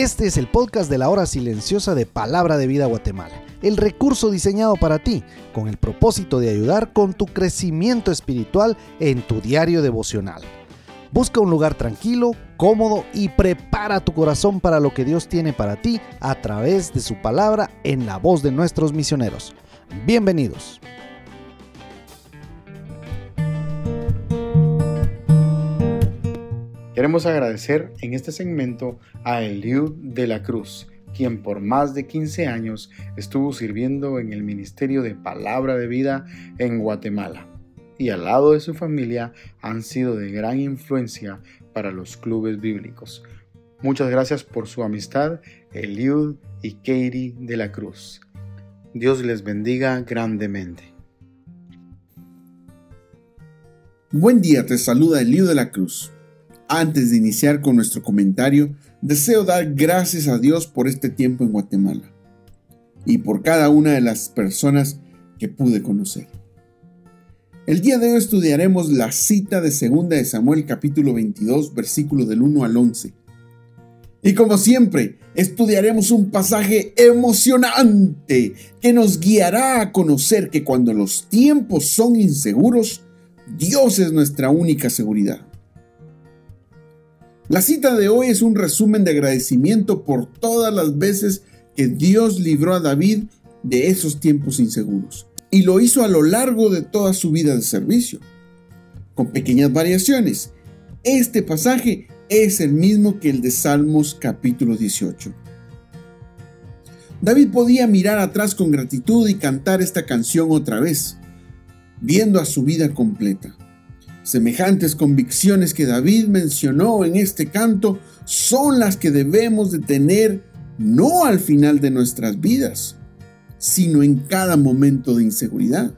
Este es el podcast de la hora silenciosa de Palabra de Vida Guatemala, el recurso diseñado para ti con el propósito de ayudar con tu crecimiento espiritual en tu diario devocional. Busca un lugar tranquilo, cómodo y prepara tu corazón para lo que Dios tiene para ti a través de su palabra en la voz de nuestros misioneros. Bienvenidos. Queremos agradecer en este segmento a Eliud de la Cruz, quien por más de 15 años estuvo sirviendo en el Ministerio de Palabra de Vida en Guatemala y al lado de su familia han sido de gran influencia para los clubes bíblicos. Muchas gracias por su amistad, Eliud y Katie de la Cruz. Dios les bendiga grandemente. Buen día, te saluda Eliud de la Cruz. Antes de iniciar con nuestro comentario, deseo dar gracias a Dios por este tiempo en Guatemala y por cada una de las personas que pude conocer. El día de hoy estudiaremos la cita de 2 de Samuel capítulo 22 versículo del 1 al 11. Y como siempre, estudiaremos un pasaje emocionante que nos guiará a conocer que cuando los tiempos son inseguros, Dios es nuestra única seguridad. La cita de hoy es un resumen de agradecimiento por todas las veces que Dios libró a David de esos tiempos inseguros. Y lo hizo a lo largo de toda su vida de servicio, con pequeñas variaciones. Este pasaje es el mismo que el de Salmos capítulo 18. David podía mirar atrás con gratitud y cantar esta canción otra vez, viendo a su vida completa. Semejantes convicciones que David mencionó en este canto son las que debemos de tener no al final de nuestras vidas, sino en cada momento de inseguridad.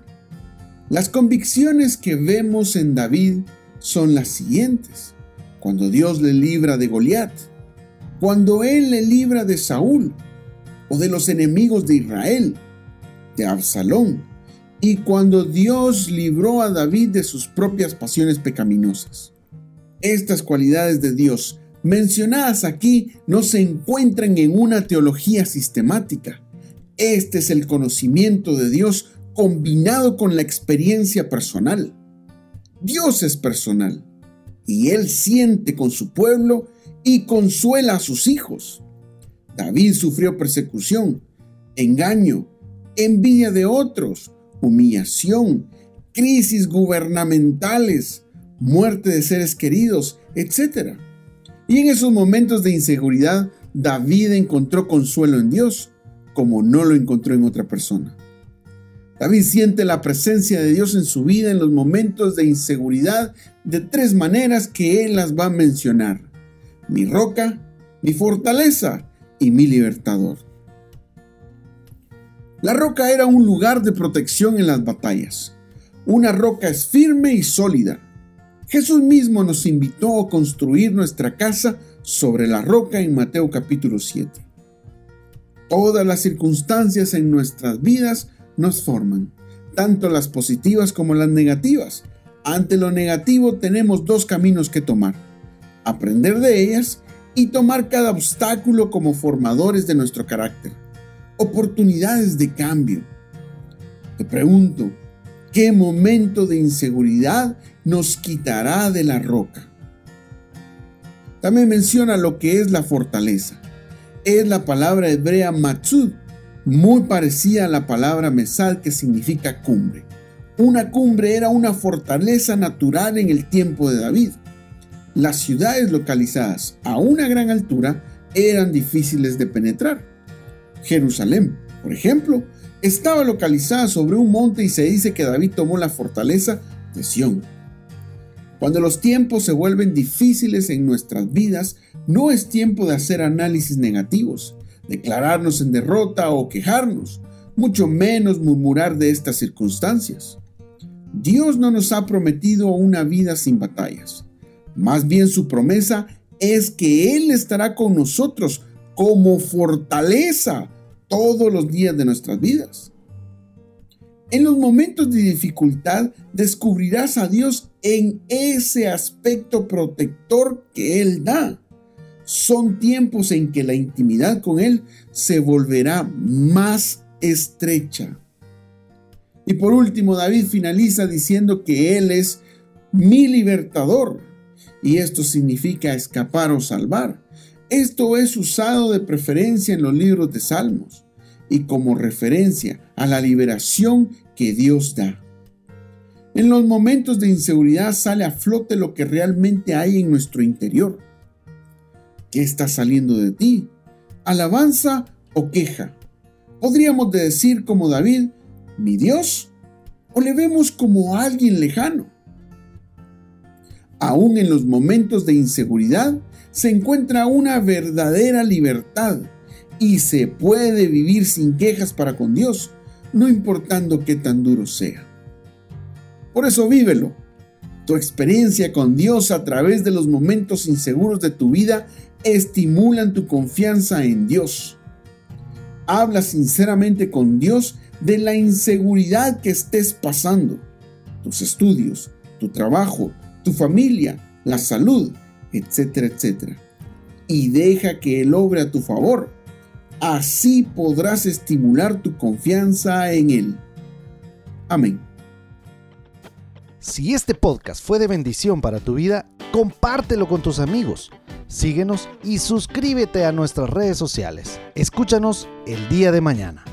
Las convicciones que vemos en David son las siguientes. Cuando Dios le libra de Goliat, cuando Él le libra de Saúl o de los enemigos de Israel, de Absalón, y cuando Dios libró a David de sus propias pasiones pecaminosas. Estas cualidades de Dios mencionadas aquí no se encuentran en una teología sistemática. Este es el conocimiento de Dios combinado con la experiencia personal. Dios es personal y Él siente con su pueblo y consuela a sus hijos. David sufrió persecución, engaño, envidia de otros, humillación, crisis gubernamentales, muerte de seres queridos, etc. Y en esos momentos de inseguridad, David encontró consuelo en Dios, como no lo encontró en otra persona. David siente la presencia de Dios en su vida en los momentos de inseguridad de tres maneras que él las va a mencionar. Mi roca, mi fortaleza y mi libertador. La roca era un lugar de protección en las batallas. Una roca es firme y sólida. Jesús mismo nos invitó a construir nuestra casa sobre la roca en Mateo capítulo 7. Todas las circunstancias en nuestras vidas nos forman, tanto las positivas como las negativas. Ante lo negativo tenemos dos caminos que tomar, aprender de ellas y tomar cada obstáculo como formadores de nuestro carácter oportunidades de cambio. Te pregunto, ¿qué momento de inseguridad nos quitará de la roca? También menciona lo que es la fortaleza. Es la palabra hebrea matzud, muy parecida a la palabra mesal que significa cumbre. Una cumbre era una fortaleza natural en el tiempo de David. Las ciudades localizadas a una gran altura eran difíciles de penetrar. Jerusalén, por ejemplo, estaba localizada sobre un monte y se dice que David tomó la fortaleza de Sión. Cuando los tiempos se vuelven difíciles en nuestras vidas, no es tiempo de hacer análisis negativos, declararnos en derrota o quejarnos, mucho menos murmurar de estas circunstancias. Dios no nos ha prometido una vida sin batallas. Más bien su promesa es que Él estará con nosotros como fortaleza todos los días de nuestras vidas. En los momentos de dificultad descubrirás a Dios en ese aspecto protector que Él da. son tiempos en que la intimidad con Él se volverá más estrecha. Y por último, David finaliza diciendo que Él es mi libertador. Y esto significa escapar o salvar. Esto es usado de preferencia en los libros de Salmos y como referencia a la liberación que Dios da. En los momentos de inseguridad sale a flote lo que realmente hay en nuestro interior. ¿Qué está saliendo de ti? ¿Alabanza o queja? Podríamos decir como David, mi Dios, o le vemos como alguien lejano. Aún en los momentos de inseguridad se encuentra una verdadera libertad y se puede vivir sin quejas para con Dios, no importando qué tan duro sea. Por eso vívelo. Tu experiencia con Dios a través de los momentos inseguros de tu vida estimulan tu confianza en Dios. Habla sinceramente con Dios de la inseguridad que estés pasando, tus estudios, tu trabajo, tu familia, la salud, etcétera, etcétera. Y deja que Él obre a tu favor. Así podrás estimular tu confianza en Él. Amén. Si este podcast fue de bendición para tu vida, compártelo con tus amigos. Síguenos y suscríbete a nuestras redes sociales. Escúchanos el día de mañana.